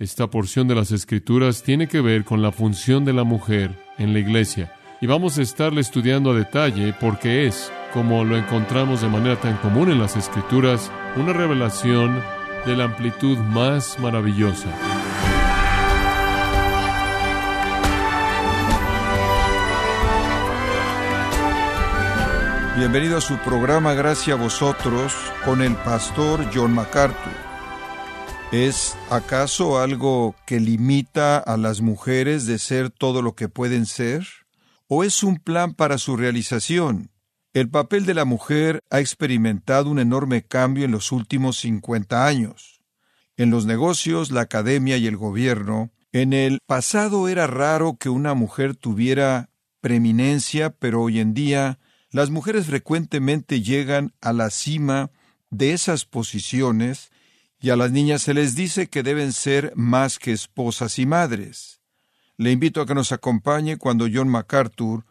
Esta porción de las Escrituras tiene que ver con la función de la mujer en la iglesia. Y vamos a estarle estudiando a detalle porque es, como lo encontramos de manera tan común en las Escrituras, una revelación de la amplitud más maravillosa. Bienvenido a su programa Gracias a vosotros con el pastor John MacArthur. ¿Es acaso algo que limita a las mujeres de ser todo lo que pueden ser? ¿O es un plan para su realización? El papel de la mujer ha experimentado un enorme cambio en los últimos 50 años. En los negocios, la academia y el gobierno, en el pasado era raro que una mujer tuviera preeminencia, pero hoy en día las mujeres frecuentemente llegan a la cima de esas posiciones y a las niñas se les dice que deben ser más que esposas y madres. Le invito a que nos acompañe cuando John MacArthur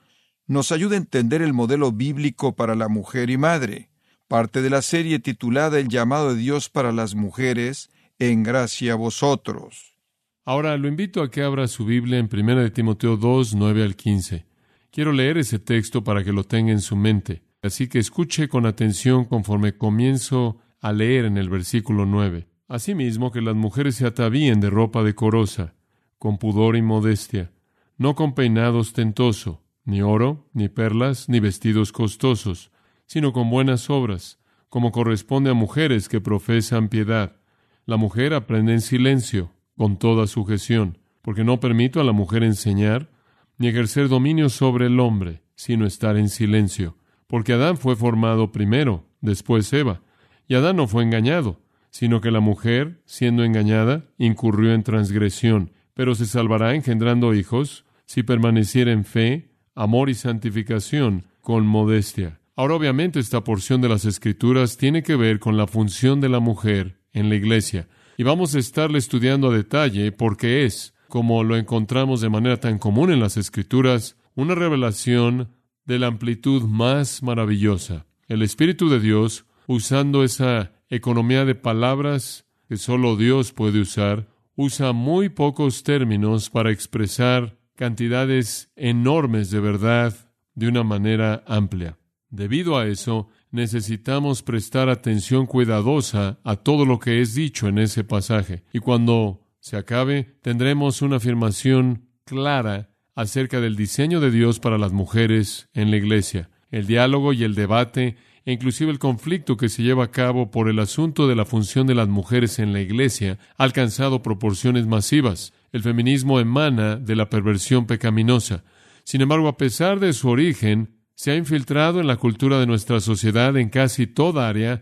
nos ayude a entender el modelo bíblico para la mujer y madre, parte de la serie titulada El llamado de Dios para las mujeres, en gracia a vosotros. Ahora lo invito a que abra su Biblia en 1 de Timoteo 2, 9 al 15. Quiero leer ese texto para que lo tenga en su mente. Así que escuche con atención conforme comienzo a leer en el versículo 9. Asimismo, que las mujeres se atavíen de ropa decorosa, con pudor y modestia, no con peinado ostentoso, ni oro, ni perlas, ni vestidos costosos, sino con buenas obras, como corresponde a mujeres que profesan piedad. La mujer aprende en silencio, con toda sujeción, porque no permito a la mujer enseñar, ni ejercer dominio sobre el hombre, sino estar en silencio. Porque Adán fue formado primero, después Eva. Y Adán no fue engañado, sino que la mujer, siendo engañada, incurrió en transgresión, pero se salvará engendrando hijos, si permaneciera en fe, amor y santificación, con modestia. Ahora obviamente esta porción de las Escrituras tiene que ver con la función de la mujer en la iglesia, y vamos a estarle estudiando a detalle porque es, como lo encontramos de manera tan común en las Escrituras, una revelación de la amplitud más maravillosa. El Espíritu de Dios, usando esa economía de palabras que solo Dios puede usar, usa muy pocos términos para expresar cantidades enormes de verdad de una manera amplia. Debido a eso, necesitamos prestar atención cuidadosa a todo lo que es dicho en ese pasaje. Y cuando se acabe, tendremos una afirmación clara acerca del diseño de Dios para las mujeres en la iglesia. El diálogo y el debate, e inclusive el conflicto que se lleva a cabo por el asunto de la función de las mujeres en la iglesia, ha alcanzado proporciones masivas. El feminismo emana de la perversión pecaminosa. Sin embargo, a pesar de su origen, se ha infiltrado en la cultura de nuestra sociedad en casi toda área,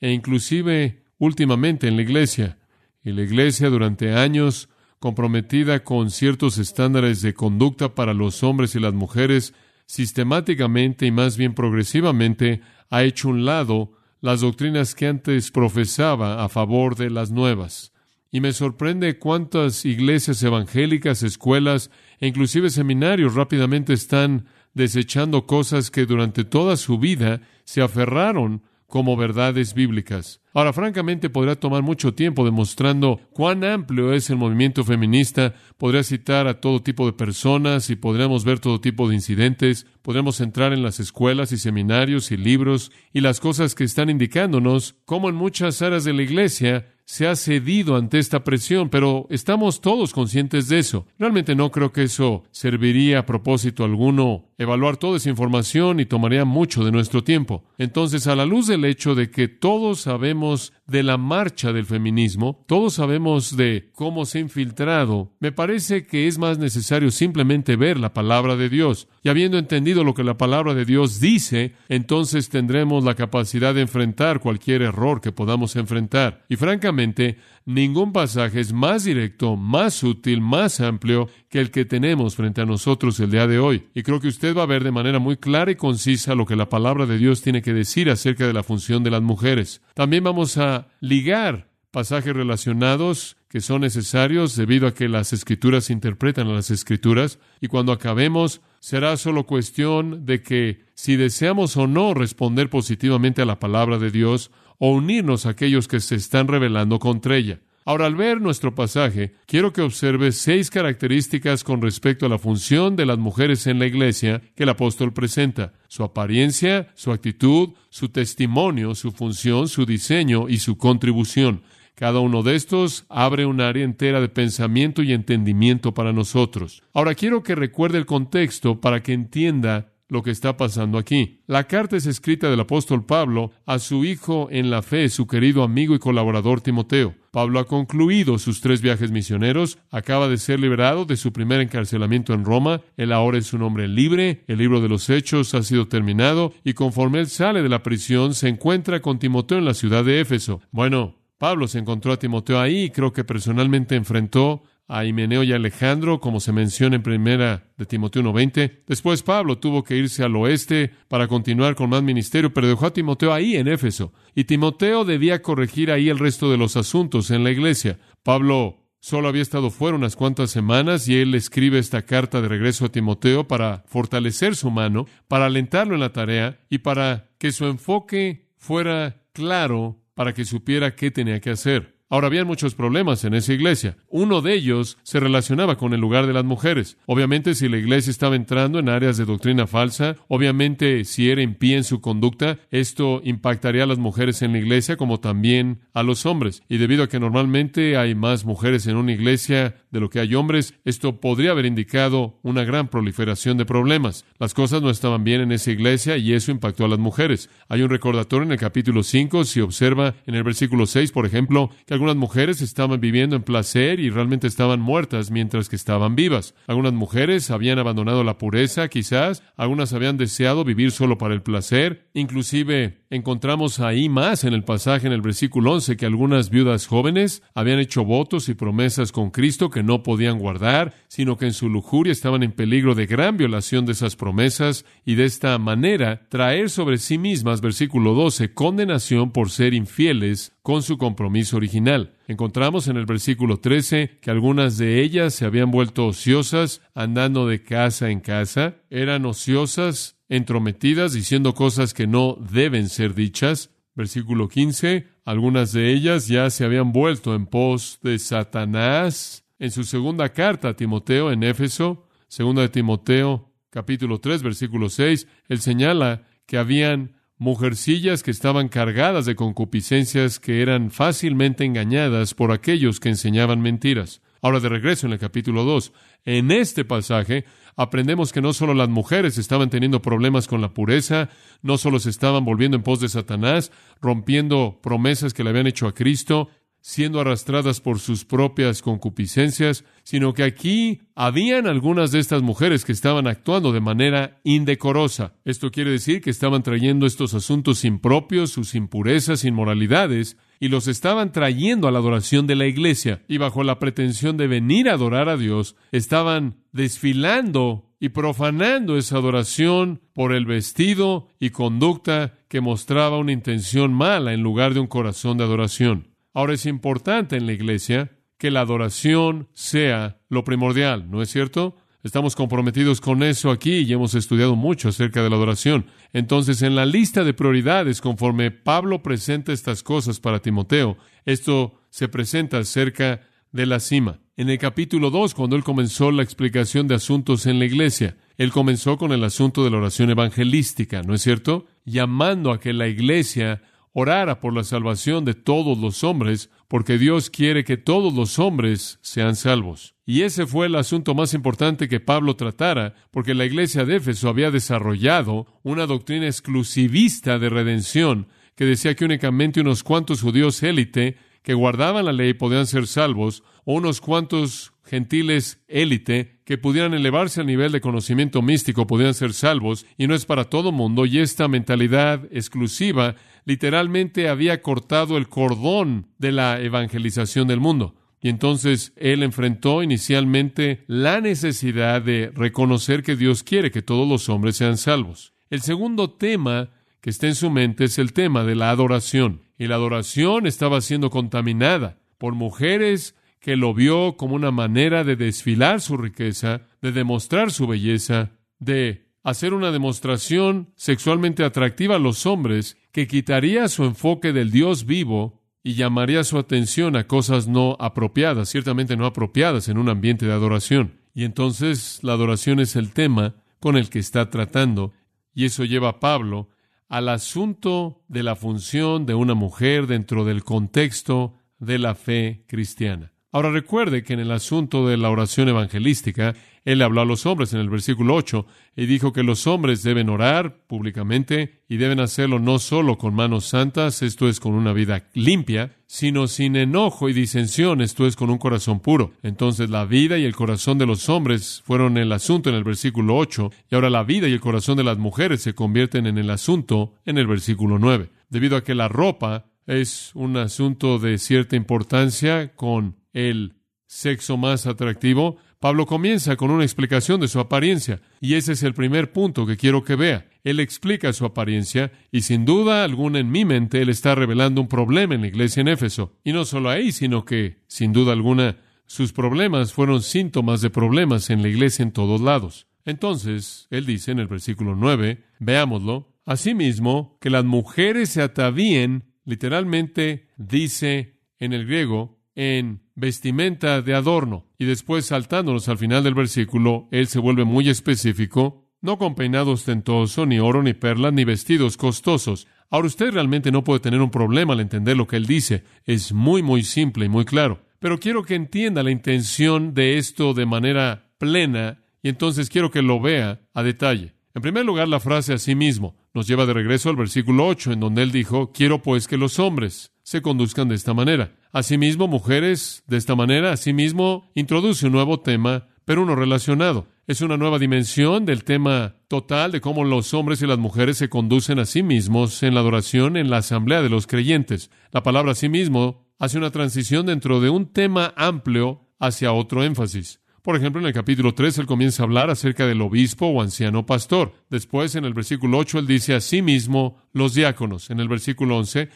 e inclusive últimamente en la iglesia y la Iglesia durante años, comprometida con ciertos estándares de conducta para los hombres y las mujeres, sistemáticamente y más bien progresivamente ha hecho un lado las doctrinas que antes profesaba a favor de las nuevas. Y me sorprende cuántas iglesias evangélicas, escuelas e inclusive seminarios rápidamente están desechando cosas que durante toda su vida se aferraron como verdades bíblicas. Ahora, francamente, podría tomar mucho tiempo demostrando cuán amplio es el movimiento feminista. Podría citar a todo tipo de personas y podríamos ver todo tipo de incidentes. Podríamos entrar en las escuelas y seminarios y libros y las cosas que están indicándonos cómo en muchas áreas de la iglesia se ha cedido ante esta presión, pero estamos todos conscientes de eso. Realmente no creo que eso serviría a propósito alguno evaluar toda esa información y tomaría mucho de nuestro tiempo. Entonces, a la luz del hecho de que todos sabemos de la marcha del feminismo, todos sabemos de cómo se ha infiltrado, me parece que es más necesario simplemente ver la palabra de Dios. Y habiendo entendido lo que la palabra de Dios dice, entonces tendremos la capacidad de enfrentar cualquier error que podamos enfrentar. Y francamente, ningún pasaje es más directo, más útil, más amplio que el que tenemos frente a nosotros el día de hoy. Y creo que usted va a ver de manera muy clara y concisa lo que la palabra de Dios tiene que decir acerca de la función de las mujeres. También vamos a ligar pasajes relacionados que son necesarios debido a que las escrituras interpretan a las escrituras y cuando acabemos será solo cuestión de que si deseamos o no responder positivamente a la palabra de Dios o unirnos a aquellos que se están rebelando contra ella. Ahora, al ver nuestro pasaje, quiero que observe seis características con respecto a la función de las mujeres en la iglesia que el apóstol presenta. Su apariencia, su actitud, su testimonio, su función, su diseño y su contribución. Cada uno de estos abre un área entera de pensamiento y entendimiento para nosotros. Ahora quiero que recuerde el contexto para que entienda lo que está pasando aquí. La carta es escrita del apóstol Pablo a su hijo en la fe, su querido amigo y colaborador Timoteo. Pablo ha concluido sus tres viajes misioneros, acaba de ser liberado de su primer encarcelamiento en Roma, él ahora es un hombre libre, el libro de los hechos ha sido terminado y conforme él sale de la prisión se encuentra con Timoteo en la ciudad de Éfeso. Bueno, Pablo se encontró a Timoteo ahí y creo que personalmente enfrentó a Himeneo y Alejandro, como se menciona en primera de Timoteo 1.20. Después Pablo tuvo que irse al oeste para continuar con más ministerio, pero dejó a Timoteo ahí en Éfeso. Y Timoteo debía corregir ahí el resto de los asuntos en la iglesia. Pablo solo había estado fuera unas cuantas semanas y él escribe esta carta de regreso a Timoteo para fortalecer su mano, para alentarlo en la tarea y para que su enfoque fuera claro para que supiera qué tenía que hacer. Ahora había muchos problemas en esa iglesia. Uno de ellos se relacionaba con el lugar de las mujeres. Obviamente, si la iglesia estaba entrando en áreas de doctrina falsa, obviamente si era impía en su conducta, esto impactaría a las mujeres en la iglesia como también a los hombres. Y debido a que normalmente hay más mujeres en una iglesia de lo que hay hombres, esto podría haber indicado una gran proliferación de problemas. Las cosas no estaban bien en esa iglesia y eso impactó a las mujeres. Hay un recordatorio en el capítulo 5, si observa en el versículo 6, por ejemplo, que algunas mujeres estaban viviendo en placer y realmente estaban muertas mientras que estaban vivas. Algunas mujeres habían abandonado la pureza, quizás, algunas habían deseado vivir solo para el placer. Inclusive encontramos ahí más en el pasaje en el versículo 11 que algunas viudas jóvenes habían hecho votos y promesas con Cristo que no podían guardar, sino que en su lujuria estaban en peligro de gran violación de esas promesas y de esta manera traer sobre sí mismas, versículo 12, condenación por ser infieles con su compromiso original. Encontramos en el versículo 13 que algunas de ellas se habían vuelto ociosas andando de casa en casa, eran ociosas, entrometidas, diciendo cosas que no deben ser dichas. Versículo 15, algunas de ellas ya se habían vuelto en pos de Satanás. En su segunda carta a Timoteo en Éfeso, segunda de Timoteo, capítulo 3, versículo 6, él señala que habían mujercillas que estaban cargadas de concupiscencias que eran fácilmente engañadas por aquellos que enseñaban mentiras. Ahora de regreso en el capítulo 2, en este pasaje aprendemos que no solo las mujeres estaban teniendo problemas con la pureza, no solo se estaban volviendo en pos de Satanás, rompiendo promesas que le habían hecho a Cristo, siendo arrastradas por sus propias concupiscencias, sino que aquí habían algunas de estas mujeres que estaban actuando de manera indecorosa. Esto quiere decir que estaban trayendo estos asuntos impropios, sus impurezas, inmoralidades, y los estaban trayendo a la adoración de la iglesia, y bajo la pretensión de venir a adorar a Dios, estaban desfilando y profanando esa adoración por el vestido y conducta que mostraba una intención mala en lugar de un corazón de adoración. Ahora es importante en la iglesia que la adoración sea lo primordial, ¿no es cierto? Estamos comprometidos con eso aquí y hemos estudiado mucho acerca de la adoración. Entonces, en la lista de prioridades, conforme Pablo presenta estas cosas para Timoteo, esto se presenta acerca de la cima. En el capítulo 2, cuando él comenzó la explicación de asuntos en la iglesia, él comenzó con el asunto de la oración evangelística, ¿no es cierto? Llamando a que la iglesia orara por la salvación de todos los hombres, porque Dios quiere que todos los hombres sean salvos. Y ese fue el asunto más importante que Pablo tratara, porque la iglesia de Éfeso había desarrollado una doctrina exclusivista de redención, que decía que únicamente unos cuantos judíos élite que guardaban la ley podían ser salvos, o unos cuantos gentiles élite que pudieran elevarse al nivel de conocimiento místico podían ser salvos, y no es para todo mundo, y esta mentalidad exclusiva literalmente había cortado el cordón de la evangelización del mundo. Y entonces él enfrentó inicialmente la necesidad de reconocer que Dios quiere que todos los hombres sean salvos. El segundo tema que está en su mente es el tema de la adoración. Y la adoración estaba siendo contaminada por mujeres que lo vio como una manera de desfilar su riqueza, de demostrar su belleza, de hacer una demostración sexualmente atractiva a los hombres que quitaría su enfoque del Dios vivo y llamaría su atención a cosas no apropiadas, ciertamente no apropiadas en un ambiente de adoración. Y entonces la adoración es el tema con el que está tratando, y eso lleva a Pablo al asunto de la función de una mujer dentro del contexto de la fe cristiana. Ahora recuerde que en el asunto de la oración evangelística, él habló a los hombres en el versículo 8 y dijo que los hombres deben orar públicamente y deben hacerlo no solo con manos santas, esto es con una vida limpia, sino sin enojo y disensión, esto es con un corazón puro. Entonces la vida y el corazón de los hombres fueron el asunto en el versículo 8 y ahora la vida y el corazón de las mujeres se convierten en el asunto en el versículo 9. Debido a que la ropa es un asunto de cierta importancia con el sexo más atractivo, Pablo comienza con una explicación de su apariencia, y ese es el primer punto que quiero que vea. Él explica su apariencia, y sin duda alguna en mi mente él está revelando un problema en la iglesia en Éfeso. Y no solo ahí, sino que, sin duda alguna, sus problemas fueron síntomas de problemas en la iglesia en todos lados. Entonces, él dice en el versículo 9, veámoslo, asimismo, que las mujeres se atavíen, literalmente dice en el griego, en vestimenta de adorno. Y después, saltándonos al final del versículo, él se vuelve muy específico, no con peinado ostentoso, ni oro, ni perlas, ni vestidos costosos. Ahora usted realmente no puede tener un problema al entender lo que él dice. Es muy, muy simple y muy claro. Pero quiero que entienda la intención de esto de manera plena y entonces quiero que lo vea a detalle. En primer lugar, la frase a sí mismo nos lleva de regreso al versículo 8, en donde él dijo, quiero pues que los hombres se conduzcan de esta manera. Asimismo, mujeres, de esta manera, asimismo, introduce un nuevo tema, pero uno relacionado. Es una nueva dimensión del tema total de cómo los hombres y las mujeres se conducen a sí mismos en la adoración en la asamblea de los creyentes. La palabra sí mismo hace una transición dentro de un tema amplio hacia otro énfasis. Por ejemplo, en el capítulo 3 él comienza a hablar acerca del obispo o anciano pastor. Después, en el versículo 8, él dice mismo los diáconos. En el versículo 11,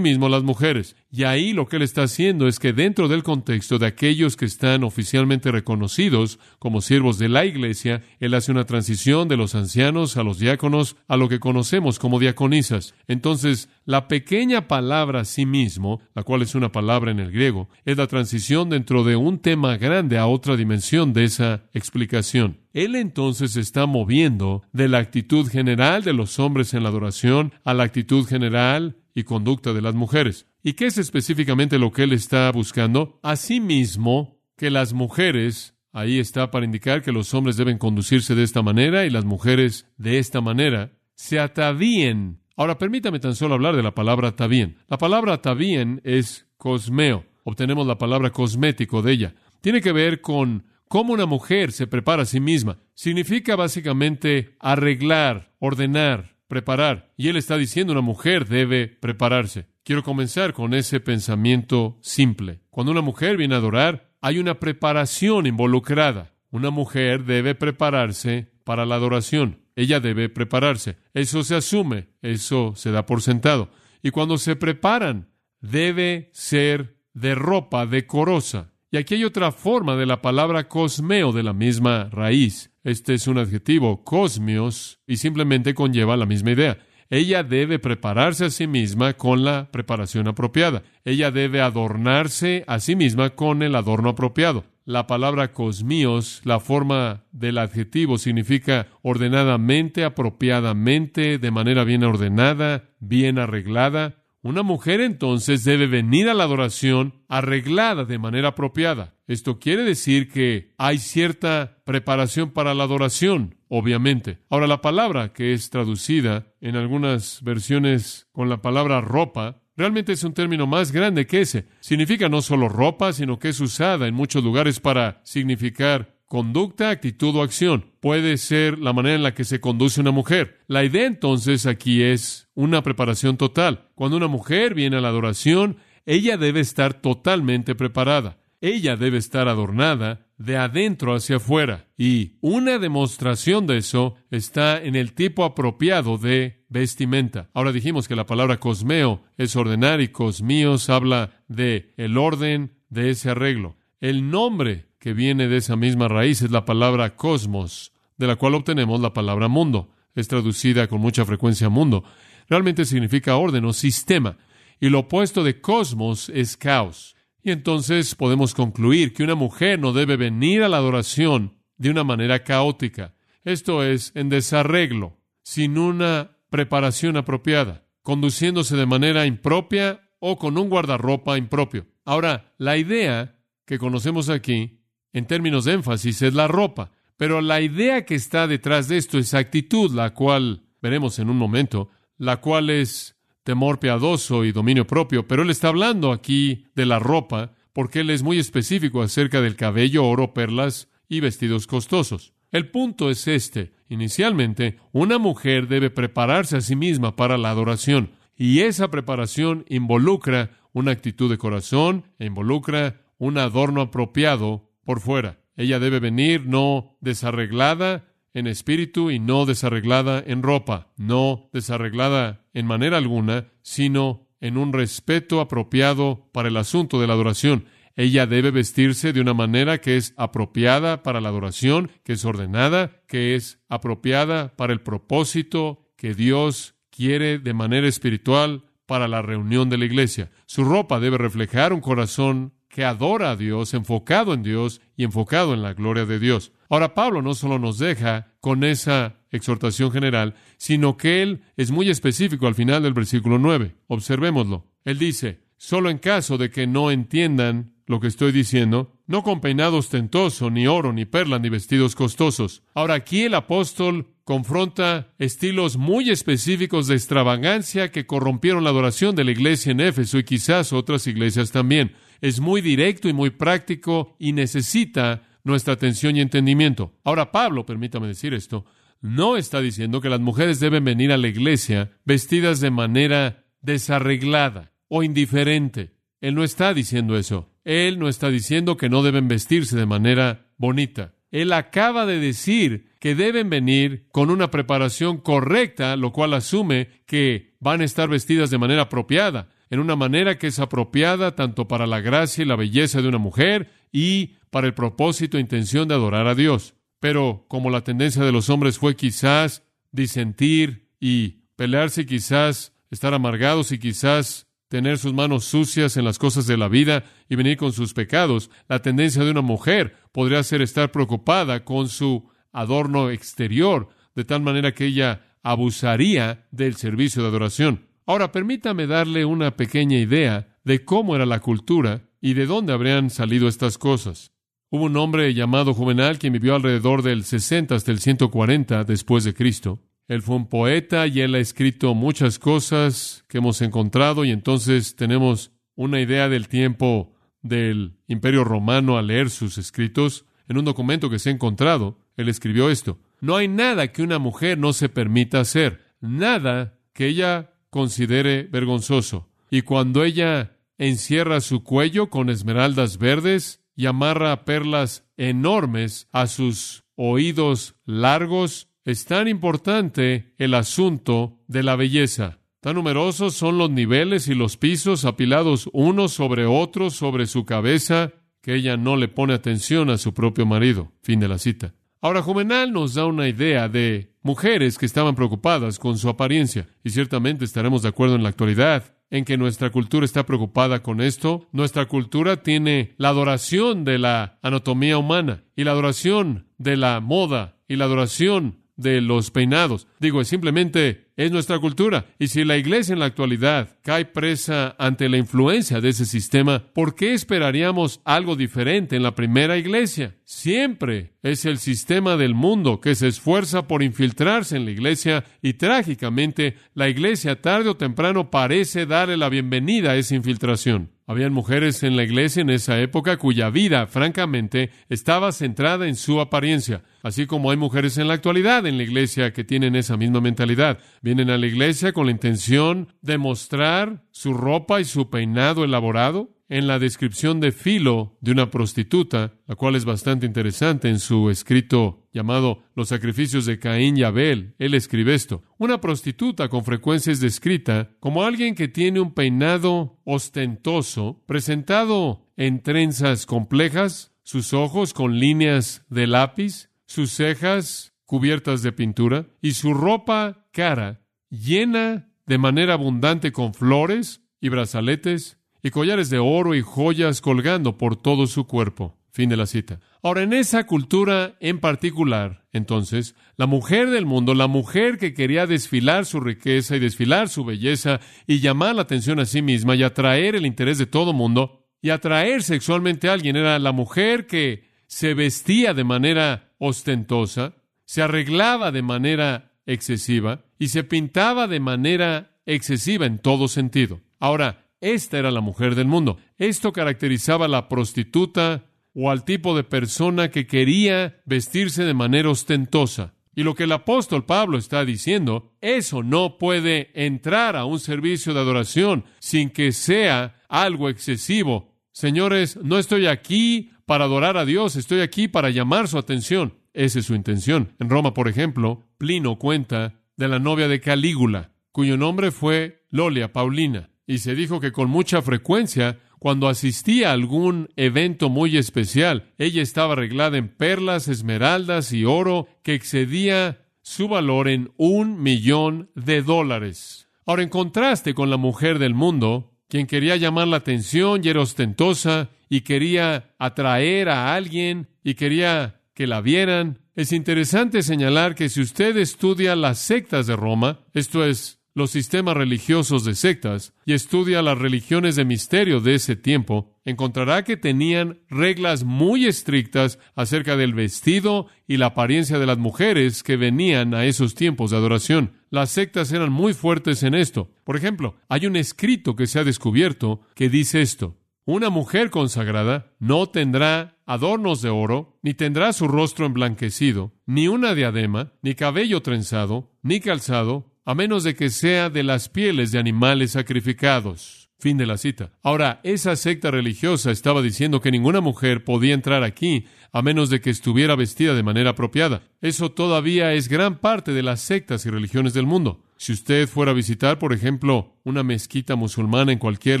mismo las mujeres. Y ahí lo que él está haciendo es que dentro del contexto de aquellos que están oficialmente reconocidos como siervos de la iglesia, él hace una transición de los ancianos a los diáconos a lo que conocemos como diaconisas. Entonces, la pequeña palabra sí mismo, la cual es una palabra en el griego, es la transición dentro de un tema grande a otra dimensión de esa explicación. Él entonces está moviendo de la actitud general de los hombres en la adoración a la actitud general y conducta de las mujeres. ¿Y qué es específicamente lo que él está buscando? Asimismo, que las mujeres, ahí está para indicar que los hombres deben conducirse de esta manera y las mujeres de esta manera, se atavíen. Ahora permítame tan solo hablar de la palabra atavíen. La palabra atavíen es cosmeo. Obtenemos la palabra cosmético de ella. Tiene que ver con cómo una mujer se prepara a sí misma. Significa básicamente arreglar, ordenar, preparar. Y él está diciendo una mujer debe prepararse. Quiero comenzar con ese pensamiento simple. Cuando una mujer viene a adorar, hay una preparación involucrada. Una mujer debe prepararse para la adoración. Ella debe prepararse. Eso se asume, eso se da por sentado. Y cuando se preparan, debe ser de ropa decorosa. Y aquí hay otra forma de la palabra cosmeo de la misma raíz. Este es un adjetivo, cosmios, y simplemente conlleva la misma idea. Ella debe prepararse a sí misma con la preparación apropiada. Ella debe adornarse a sí misma con el adorno apropiado. La palabra cosmios, la forma del adjetivo, significa ordenadamente, apropiadamente, de manera bien ordenada, bien arreglada. Una mujer entonces debe venir a la adoración arreglada de manera apropiada. Esto quiere decir que hay cierta preparación para la adoración, obviamente. Ahora, la palabra que es traducida en algunas versiones con la palabra ropa, realmente es un término más grande que ese. Significa no solo ropa, sino que es usada en muchos lugares para significar conducta, actitud o acción. Puede ser la manera en la que se conduce una mujer. La idea entonces aquí es una preparación total. Cuando una mujer viene a la adoración, ella debe estar totalmente preparada. Ella debe estar adornada de adentro hacia afuera. Y una demostración de eso está en el tipo apropiado de vestimenta. Ahora dijimos que la palabra cosmeo es ordenar y cosmíos habla de el orden de ese arreglo. El nombre que viene de esa misma raíz es la palabra cosmos, de la cual obtenemos la palabra mundo. Es traducida con mucha frecuencia mundo. Realmente significa orden o sistema. y lo opuesto de cosmos es caos. Y entonces podemos concluir que una mujer no debe venir a la adoración de una manera caótica, esto es, en desarreglo, sin una preparación apropiada, conduciéndose de manera impropia o con un guardarropa impropio. Ahora, la idea que conocemos aquí, en términos de énfasis, es la ropa, pero la idea que está detrás de esto es actitud, la cual veremos en un momento, la cual es temor piadoso y dominio propio, pero él está hablando aquí de la ropa porque él es muy específico acerca del cabello, oro, perlas y vestidos costosos. El punto es este. Inicialmente, una mujer debe prepararse a sí misma para la adoración, y esa preparación involucra una actitud de corazón e involucra un adorno apropiado por fuera. Ella debe venir no desarreglada en espíritu y no desarreglada en ropa, no desarreglada en manera alguna, sino en un respeto apropiado para el asunto de la adoración. Ella debe vestirse de una manera que es apropiada para la adoración, que es ordenada, que es apropiada para el propósito que Dios quiere de manera espiritual para la reunión de la iglesia. Su ropa debe reflejar un corazón que adora a Dios, enfocado en Dios y enfocado en la gloria de Dios. Ahora Pablo no solo nos deja con esa exhortación general, sino que él es muy específico al final del versículo 9. Observémoslo. Él dice, solo en caso de que no entiendan lo que estoy diciendo, no con peinado ostentoso, ni oro, ni perla, ni vestidos costosos. Ahora aquí el apóstol confronta estilos muy específicos de extravagancia que corrompieron la adoración de la iglesia en Éfeso y quizás otras iglesias también. Es muy directo y muy práctico y necesita nuestra atención y entendimiento. Ahora Pablo, permítame decir esto, no está diciendo que las mujeres deben venir a la iglesia vestidas de manera desarreglada o indiferente. Él no está diciendo eso. Él no está diciendo que no deben vestirse de manera bonita. Él acaba de decir que deben venir con una preparación correcta, lo cual asume que van a estar vestidas de manera apropiada, en una manera que es apropiada tanto para la gracia y la belleza de una mujer y para el propósito e intención de adorar a Dios. Pero como la tendencia de los hombres fue quizás disentir y pelearse quizás estar amargados y quizás tener sus manos sucias en las cosas de la vida y venir con sus pecados. La tendencia de una mujer podría ser estar preocupada con su adorno exterior, de tal manera que ella abusaría del servicio de adoración. Ahora, permítame darle una pequeña idea de cómo era la cultura y de dónde habrían salido estas cosas. Hubo un hombre llamado Juvenal quien vivió alrededor del 60 hasta el 140 después de Cristo. Él fue un poeta y él ha escrito muchas cosas que hemos encontrado y entonces tenemos una idea del tiempo del Imperio Romano al leer sus escritos. En un documento que se ha encontrado, él escribió esto. No hay nada que una mujer no se permita hacer, nada que ella considere vergonzoso. Y cuando ella encierra su cuello con esmeraldas verdes y amarra perlas enormes a sus oídos largos es tan importante el asunto de la belleza. Tan numerosos son los niveles y los pisos apilados unos sobre otros sobre su cabeza que ella no le pone atención a su propio marido. Fin de la cita. Ahora, Juvenal nos da una idea de mujeres que estaban preocupadas con su apariencia, y ciertamente estaremos de acuerdo en la actualidad en que nuestra cultura está preocupada con esto. Nuestra cultura tiene la adoración de la anatomía humana y la adoración de la moda y la adoración de los peinados. Digo, simplemente es nuestra cultura. Y si la iglesia en la actualidad cae presa ante la influencia de ese sistema, ¿por qué esperaríamos algo diferente en la primera iglesia? Siempre es el sistema del mundo que se esfuerza por infiltrarse en la iglesia y trágicamente la iglesia tarde o temprano parece darle la bienvenida a esa infiltración. Habían mujeres en la iglesia en esa época cuya vida, francamente, estaba centrada en su apariencia, así como hay mujeres en la actualidad en la iglesia que tienen esa misma mentalidad. Vienen a la iglesia con la intención de mostrar su ropa y su peinado elaborado, en la descripción de Filo de una prostituta, la cual es bastante interesante en su escrito llamado Los sacrificios de Caín y Abel. Él escribe esto. Una prostituta con frecuencia es descrita como alguien que tiene un peinado ostentoso, presentado en trenzas complejas, sus ojos con líneas de lápiz, sus cejas cubiertas de pintura y su ropa cara llena de manera abundante con flores, y brazaletes y collares de oro y joyas colgando por todo su cuerpo. Fin de la cita. Ahora, en esa cultura en particular, entonces, la mujer del mundo, la mujer que quería desfilar su riqueza y desfilar su belleza y llamar la atención a sí misma y atraer el interés de todo mundo y atraer sexualmente a alguien, era la mujer que se vestía de manera ostentosa, se arreglaba de manera excesiva y se pintaba de manera excesiva en todo sentido. Ahora, esta era la mujer del mundo. Esto caracterizaba a la prostituta, o al tipo de persona que quería vestirse de manera ostentosa. Y lo que el apóstol Pablo está diciendo, eso no puede entrar a un servicio de adoración sin que sea algo excesivo. Señores, no estoy aquí para adorar a Dios, estoy aquí para llamar su atención. Esa es su intención. En Roma, por ejemplo, Plino cuenta de la novia de Calígula, cuyo nombre fue Lolia Paulina, y se dijo que con mucha frecuencia cuando asistía a algún evento muy especial, ella estaba arreglada en perlas, esmeraldas y oro que excedía su valor en un millón de dólares. Ahora, en contraste con la mujer del mundo, quien quería llamar la atención y era ostentosa y quería atraer a alguien y quería que la vieran, es interesante señalar que si usted estudia las sectas de Roma, esto es, los sistemas religiosos de sectas y estudia las religiones de misterio de ese tiempo, encontrará que tenían reglas muy estrictas acerca del vestido y la apariencia de las mujeres que venían a esos tiempos de adoración. Las sectas eran muy fuertes en esto. Por ejemplo, hay un escrito que se ha descubierto que dice esto. Una mujer consagrada no tendrá adornos de oro, ni tendrá su rostro emblanquecido, ni una diadema, ni cabello trenzado, ni calzado, a menos de que sea de las pieles de animales sacrificados. Fin de la cita. Ahora, esa secta religiosa estaba diciendo que ninguna mujer podía entrar aquí a menos de que estuviera vestida de manera apropiada. Eso todavía es gran parte de las sectas y religiones del mundo. Si usted fuera a visitar, por ejemplo, una mezquita musulmana en cualquier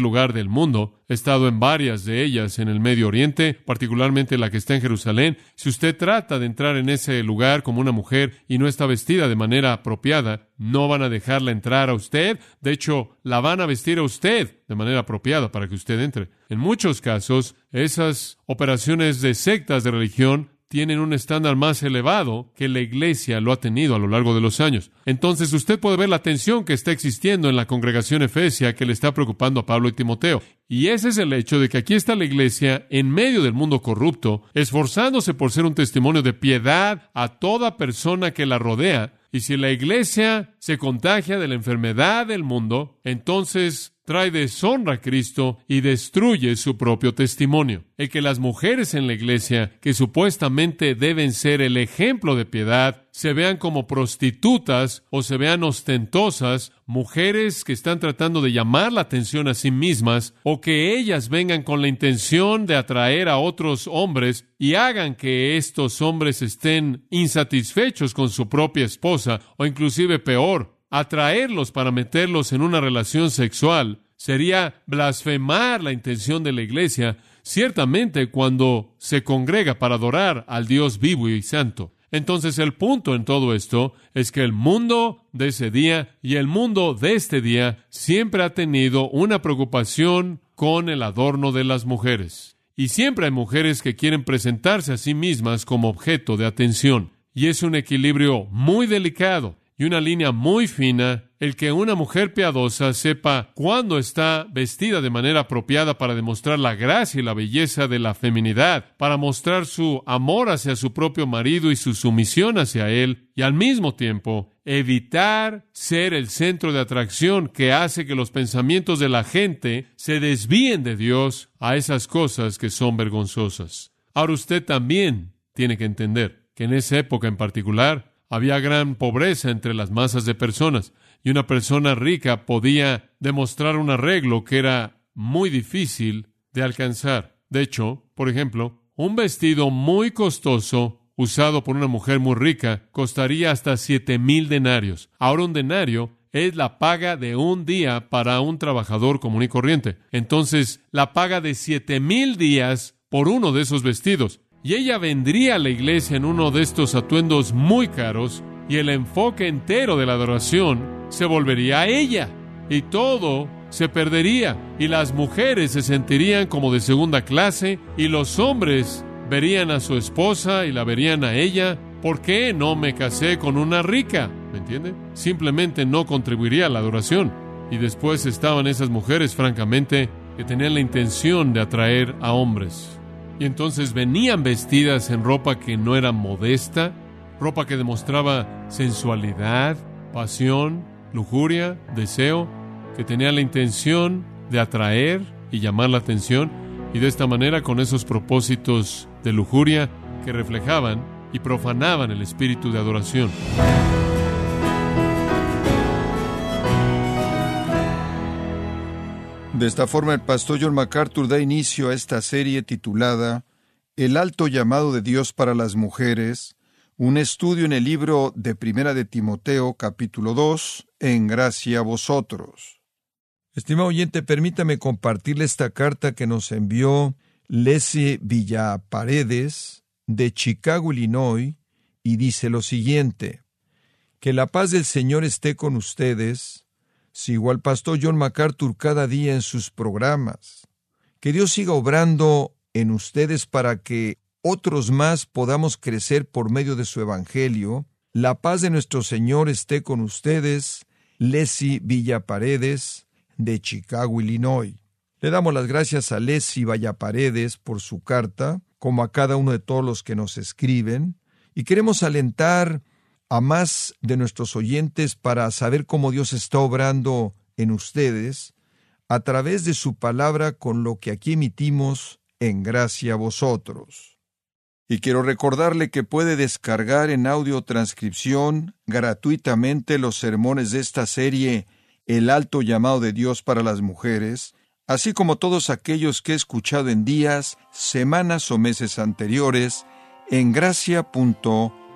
lugar del mundo, he estado en varias de ellas en el Medio Oriente, particularmente la que está en Jerusalén, si usted trata de entrar en ese lugar como una mujer y no está vestida de manera apropiada, no van a dejarla entrar a usted, de hecho, la van a vestir a usted de manera apropiada para que usted entre. En muchos casos, esas operaciones de sectas de religión tienen un estándar más elevado que la iglesia lo ha tenido a lo largo de los años. Entonces usted puede ver la tensión que está existiendo en la congregación efesia que le está preocupando a Pablo y Timoteo. Y ese es el hecho de que aquí está la iglesia en medio del mundo corrupto, esforzándose por ser un testimonio de piedad a toda persona que la rodea. Y si la iglesia se contagia de la enfermedad del mundo, entonces trae deshonra a Cristo y destruye su propio testimonio. El que las mujeres en la iglesia, que supuestamente deben ser el ejemplo de piedad, se vean como prostitutas o se vean ostentosas, mujeres que están tratando de llamar la atención a sí mismas, o que ellas vengan con la intención de atraer a otros hombres y hagan que estos hombres estén insatisfechos con su propia esposa, o inclusive peor, atraerlos para meterlos en una relación sexual sería blasfemar la intención de la iglesia, ciertamente cuando se congrega para adorar al Dios vivo y santo. Entonces el punto en todo esto es que el mundo de ese día y el mundo de este día siempre ha tenido una preocupación con el adorno de las mujeres. Y siempre hay mujeres que quieren presentarse a sí mismas como objeto de atención. Y es un equilibrio muy delicado y una línea muy fina el que una mujer piadosa sepa cuándo está vestida de manera apropiada para demostrar la gracia y la belleza de la feminidad, para mostrar su amor hacia su propio marido y su sumisión hacia él, y al mismo tiempo evitar ser el centro de atracción que hace que los pensamientos de la gente se desvíen de Dios a esas cosas que son vergonzosas. Ahora usted también tiene que entender que en esa época en particular, había gran pobreza entre las masas de personas y una persona rica podía demostrar un arreglo que era muy difícil de alcanzar. De hecho, por ejemplo, un vestido muy costoso usado por una mujer muy rica costaría hasta siete mil denarios. Ahora un denario es la paga de un día para un trabajador común y corriente. Entonces, la paga de siete mil días por uno de esos vestidos y ella vendría a la iglesia en uno de estos atuendos muy caros y el enfoque entero de la adoración se volvería a ella y todo se perdería y las mujeres se sentirían como de segunda clase y los hombres verían a su esposa y la verían a ella. ¿Por qué no me casé con una rica? ¿Me entiende? Simplemente no contribuiría a la adoración. Y después estaban esas mujeres, francamente, que tenían la intención de atraer a hombres. Y entonces venían vestidas en ropa que no era modesta, ropa que demostraba sensualidad, pasión, lujuria, deseo, que tenía la intención de atraer y llamar la atención, y de esta manera con esos propósitos de lujuria que reflejaban y profanaban el espíritu de adoración. De esta forma, el pastor John MacArthur da inicio a esta serie titulada El alto llamado de Dios para las mujeres, un estudio en el libro de Primera de Timoteo, capítulo 2, en gracia a vosotros. Estimado oyente, permítame compartirle esta carta que nos envió Leslie Villaparedes de Chicago, Illinois, y dice lo siguiente: Que la paz del Señor esté con ustedes Sigo al pastor John MacArthur cada día en sus programas. Que Dios siga obrando en ustedes para que otros más podamos crecer por medio de su Evangelio. La paz de nuestro Señor esté con ustedes. Leslie Villaparedes, de Chicago, Illinois. Le damos las gracias a Leslie Villaparedes por su carta, como a cada uno de todos los que nos escriben, y queremos alentar a más de nuestros oyentes para saber cómo Dios está obrando en ustedes a través de su palabra con lo que aquí emitimos en gracia a vosotros. Y quiero recordarle que puede descargar en audio transcripción gratuitamente los sermones de esta serie El alto llamado de Dios para las mujeres, así como todos aquellos que he escuchado en días, semanas o meses anteriores en gracia.org.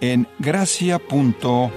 en gracia.org.